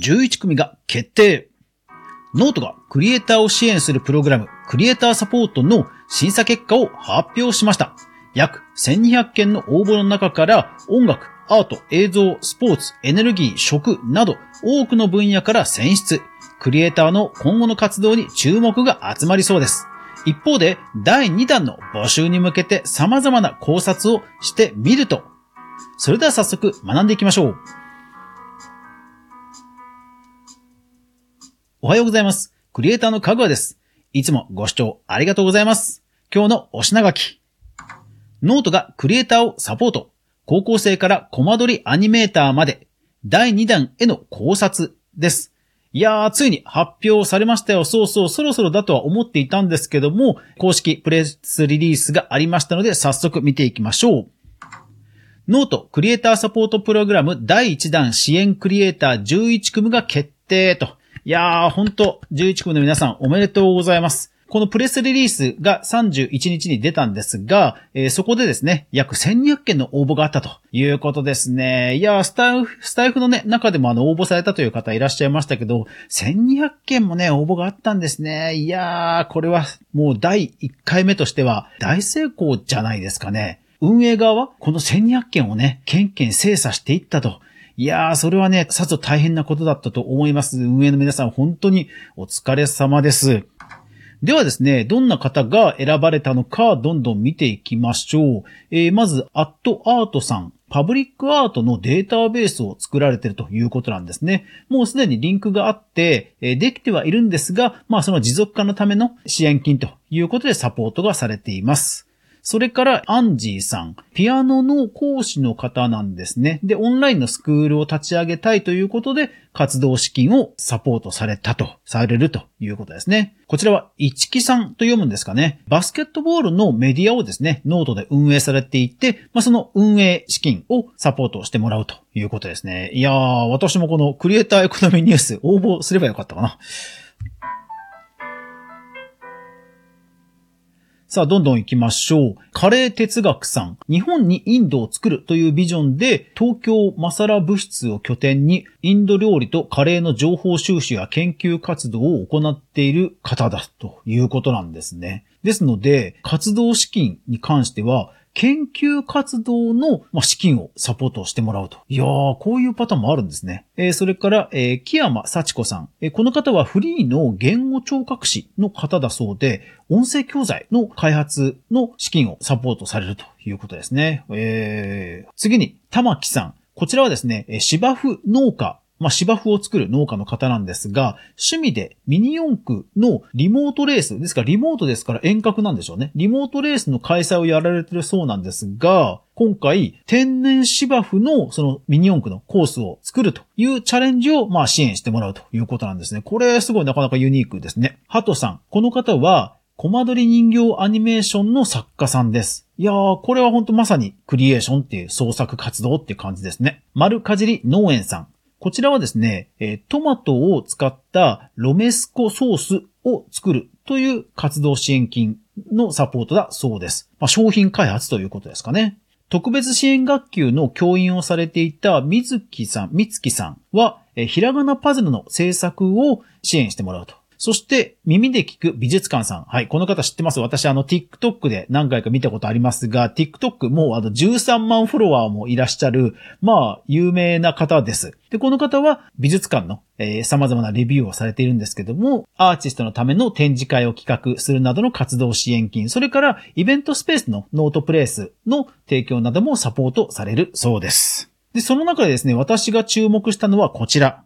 11組が決定。ノートがクリエイターを支援するプログラム、クリエイターサポートの審査結果を発表しました。約1200件の応募の中から音楽、アート、映像、スポーツ、エネルギー、食など多くの分野から選出。クリエイターの今後の活動に注目が集まりそうです。一方で、第2弾の募集に向けて様々な考察をしてみると、それでは早速学んでいきましょう。おはようございます。クリエイターのかぐわです。いつもご視聴ありがとうございます。今日のお品書き。ノートがクリエイターをサポート。高校生からコマ撮りアニメーターまで、第2弾への考察です。いやー、ついに発表されましたよ。そうそう、そろそろだとは思っていたんですけども、公式プレスリリースがありましたので、早速見ていきましょう。ノートクリエイターサポートプログラム第1弾支援クリエイター11組が決定と。いやー、ほんと、11組の皆さんおめでとうございます。このプレスリリースが31日に出たんですが、えーそこでですね、約1200件の応募があったということですね。いや、スタイフ、スタイフのね、中でもあの、応募されたという方いらっしゃいましたけど、1200件もね、応募があったんですね。いやー、これはもう第1回目としては大成功じゃないですかね。運営側はこの1200件をね、ケンケン精査していったと。いやー、それはね、さぞ大変なことだったと思います。運営の皆さん、本当にお疲れ様です。ではですね、どんな方が選ばれたのか、どんどん見ていきましょう。えーまず、アットアートさん。パブリックアートのデータベースを作られているということなんですね。もうすでにリンクがあって、えーできてはいるんですが、まあその持続化のための支援金ということでサポートがされています。それから、アンジーさん。ピアノの講師の方なんですね。で、オンラインのスクールを立ち上げたいということで、活動資金をサポートされたと、されるということですね。こちらは、一木さんと読むんですかね。バスケットボールのメディアをですね、ノートで運営されていて、まあ、その運営資金をサポートしてもらうということですね。いやー、私もこのクリエイターエコノミーニュース応募すればよかったかな。さあ、どんどん行きましょう。カレー哲学さん。日本にインドを作るというビジョンで、東京マサラ物質を拠点に、インド料理とカレーの情報収集や研究活動を行っている方だということなんですね。ですので、活動資金に関しては、研究活動の資金をサポートしてもらうと。いやー、こういうパターンもあるんですね。えーそれから、えー木山幸子さん。えーこの方はフリーの言語聴覚士の方だそうで、音声教材の開発の資金をサポートされるということですね。えー次に、玉木さん。こちらはですね、芝生農家まあ、芝生を作る農家の方なんですが、趣味でミニ四駆のリモートレース、ですからリモートですから遠隔なんでしょうね。リモートレースの開催をやられてるそうなんですが、今回、天然芝生のそのミニ四駆のコースを作るというチャレンジをまあ支援してもらうということなんですね。これすごいなかなかユニークですね。ハトさん。この方は、コマ撮り人形アニメーションの作家さんです。いやー、これは本当まさにクリエーションっていう創作活動って感じですね。丸かじり農園さん。こちらはですね、トマトを使ったロメスコソースを作るという活動支援金のサポートだそうです。まあ、商品開発ということですかね。特別支援学級の教員をされていた水木さん、三月さんは、ひらがなパズルの制作を支援してもらうと。そして、耳で聞く美術館さん。はい、この方知ってます？私、あの、TikTok で何回か見たことありますが、TikTok もうあの、13万フォロワーもいらっしゃる、まあ、有名な方です。で、この方は美術館の、えー様々なレビューをされているんですけども、アーティストのための展示会を企画するなどの活動支援金、それからイベントスペースのノートプレイスの提供などもサポートされるそうです。で、その中でですね、私が注目したのはこちら。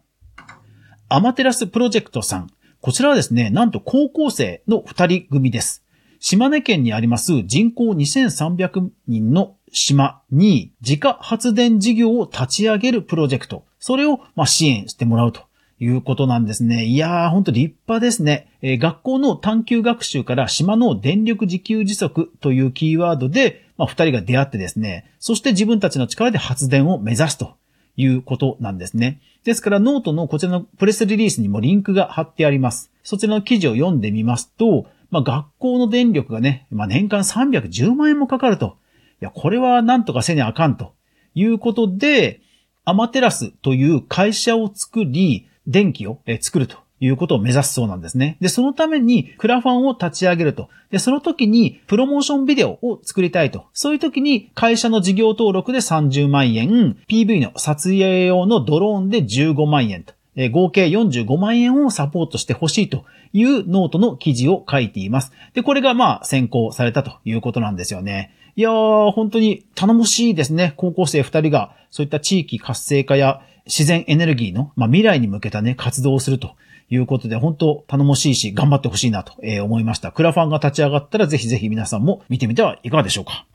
アマテラスプロジェクトさん。こちらはですね、なんと高校生の二人組です。島根県にあります人口2300人の島に自家発電事業を立ち上げるプロジェクト。それをま支援してもらうということなんですね。いやー、ほんと立派ですね。えー学校の探究学習から島の電力自給自足というキーワードで、まあ、二人が出会ってですね、そして自分たちの力で発電を目指すということなんですね。ですからノートのこちらのプレスリリースにもリンクが貼ってあります。そちらの記事を読んでみますと、まあ、学校の電力がね、まあ、年間310万円もかかると。いや、これはなんとかせにあかんということで、アマテラスという会社を作り、電気を作るということを目指すそうなんですね。で、そのためにクラファンを立ち上げると。で、その時にプロモーションビデオを作りたいと。そういう時に会社の事業登録で30万円、PV の撮影用のドローンで15万円と。合計45万円をサポートしてほしいというノートの記事を書いています。で、これがまあ選考されたということなんですよね。いやー、本当に頼もしいですね。高校生二人がそういった地域活性化や自然エネルギーの、まあ、未来に向けたね、活動をするということで、本当頼もしいし、頑張ってほしいなと思いました。クラファンが立ち上がったら、ぜひぜひ皆さんも見てみてはいかがでしょうか。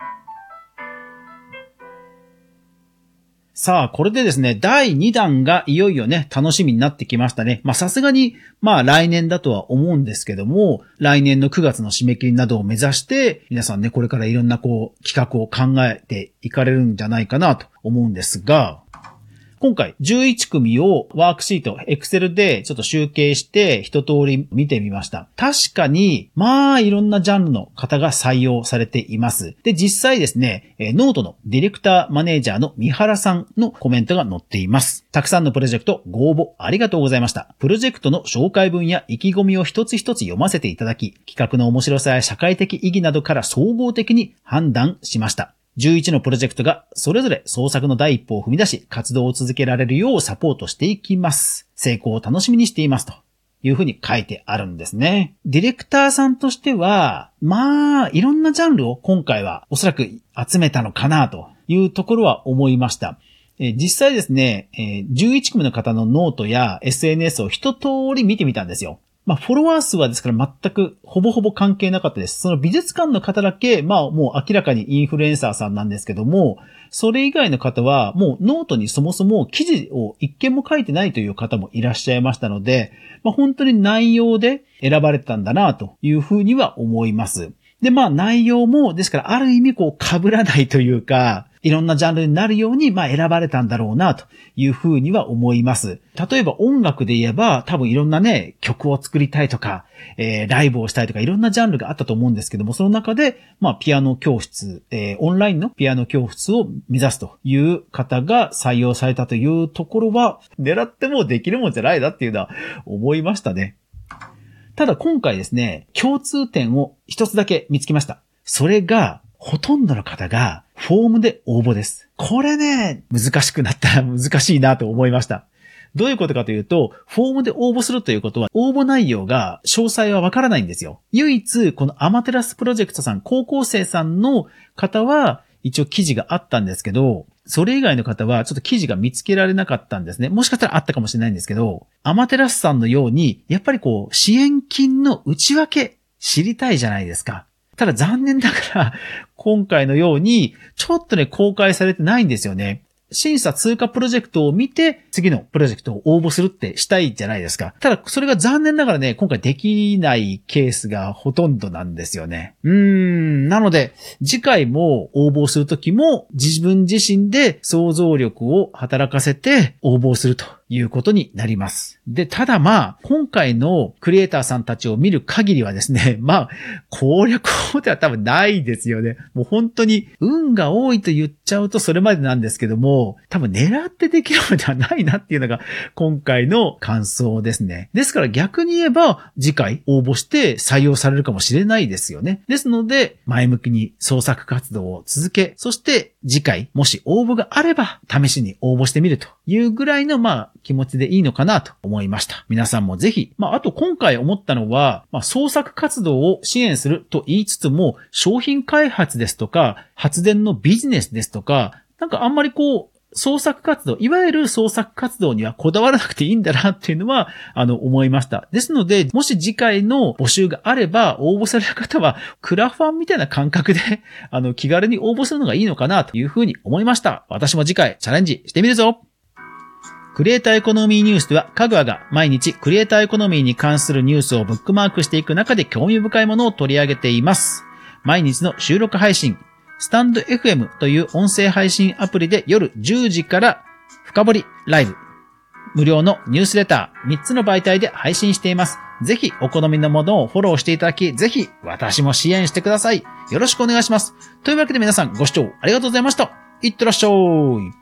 さあ、これでですね、第2弾がいよいよね、楽しみになってきましたね。まあさすがに、まあ来年だとは思うんですけども、来年の9月の締め切りなどを目指して、皆さんね、これからいろんなこう、企画を考えていかれるんじゃないかなと思うんですが、今回11組をワークシート、Excel でちょっと集計して一通り見てみました。確かに、まあいろんなジャンルの方が採用されています。で、実際ですね、ノートのディレクターマネージャーの三原さんのコメントが載っています。たくさんのプロジェクトご応募ありがとうございました。プロジェクトの紹介文や意気込みを一つ一つ読ませていただき、企画の面白さや社会的意義などから総合的に判断しました。11のプロジェクトがそれぞれ創作の第一歩を踏み出し活動を続けられるようサポートしていきます。成功を楽しみにしていますというふうに書いてあるんですね。ディレクターさんとしては、まあ、いろんなジャンルを今回はおそらく集めたのかなというところは思いました。実際ですね、11組の方のノートや SNS を一通り見てみたんですよ。まあ、フォロワー数はですから全くほぼほぼ関係なかったです。その美術館の方だけ、まあもう明らかにインフルエンサーさんなんですけども、それ以外の方はもうノートにそもそも記事を一件も書いてないという方もいらっしゃいましたので、まあ本当に内容で選ばれたんだなというふうには思います。で、まあ内容も、ですからある意味こう被らないというか、いろんなジャンルになるように、まあ選ばれたんだろうな、というふうには思います。例えば音楽で言えば、多分いろんなね、曲を作りたいとか、えー、ライブをしたいとか、いろんなジャンルがあったと思うんですけども、その中で、まあピアノ教室、えー、オンラインのピアノ教室を目指すという方が採用されたというところは、狙ってもできるもんじゃないなっていうのは思いましたね。ただ今回ですね、共通点を一つだけ見つけました。それが、ほとんどの方がフォームで応募です。これね、難しくなったら 難しいなと思いました。どういうことかというと、フォームで応募するということは、応募内容が詳細はわからないんですよ。唯一、このアマテラスプロジェクトさん、高校生さんの方は、一応記事があったんですけど、それ以外の方はちょっと記事が見つけられなかったんですね。もしかしたらあったかもしれないんですけど、アマテラスさんのように、やっぱりこう、支援金の内訳知りたいじゃないですか。ただ残念ながら、今回のように、ちょっとね、公開されてないんですよね。審査通過プロジェクトを見て、次のプロジェクトを応募するってしたいじゃないですか。ただ、それが残念ながらね、今回できないケースがほとんどなんですよね。うーん、なので、次回も応募するときも、自分自身で想像力を働かせて応募すると。いうことになります。で、ただまあ、今回のクリエイターさんたちを見る限りはですね、まあ、攻略法では多分ないですよね。もう本当に運が多いと言っちゃうとそれまでなんですけども、多分狙ってできるのではないなっていうのが今回の感想ですね。ですから逆に言えば、次回応募して採用されるかもしれないですよね。ですので、前向きに創作活動を続け、そして次回、もし応募があれば、試しに応募してみるというぐらいの、まあ、気持ちでいいのかなと思いました。皆さんもぜひ、まあ、あと今回思ったのは、まあ、創作活動を支援すると言いつつも、商品開発ですとか、発電のビジネスですとか、なんかあんまりこう、創作活動、いわゆる創作活動にはこだわらなくていいんだなっていうのは、あの、思いました。ですので、もし次回の募集があれば、応募される方は、クラファンみたいな感覚で、あの、気軽に応募するのがいいのかなというふうに思いました。私も次回チャレンジしてみるぞクリエイターエコノミーニュースでは、かぐわが毎日クリエイターエコノミーに関するニュースをブックマークしていく中で興味深いものを取り上げています。毎日の収録配信、スタンド FM という音声配信アプリで夜10時から深掘りライブ、無料のニュースレター3つの媒体で配信しています。ぜひお好みのものをフォローしていただき、ぜひ私も支援してください。よろしくお願いします。というわけで皆さんご視聴ありがとうございました。いってらっしゃい。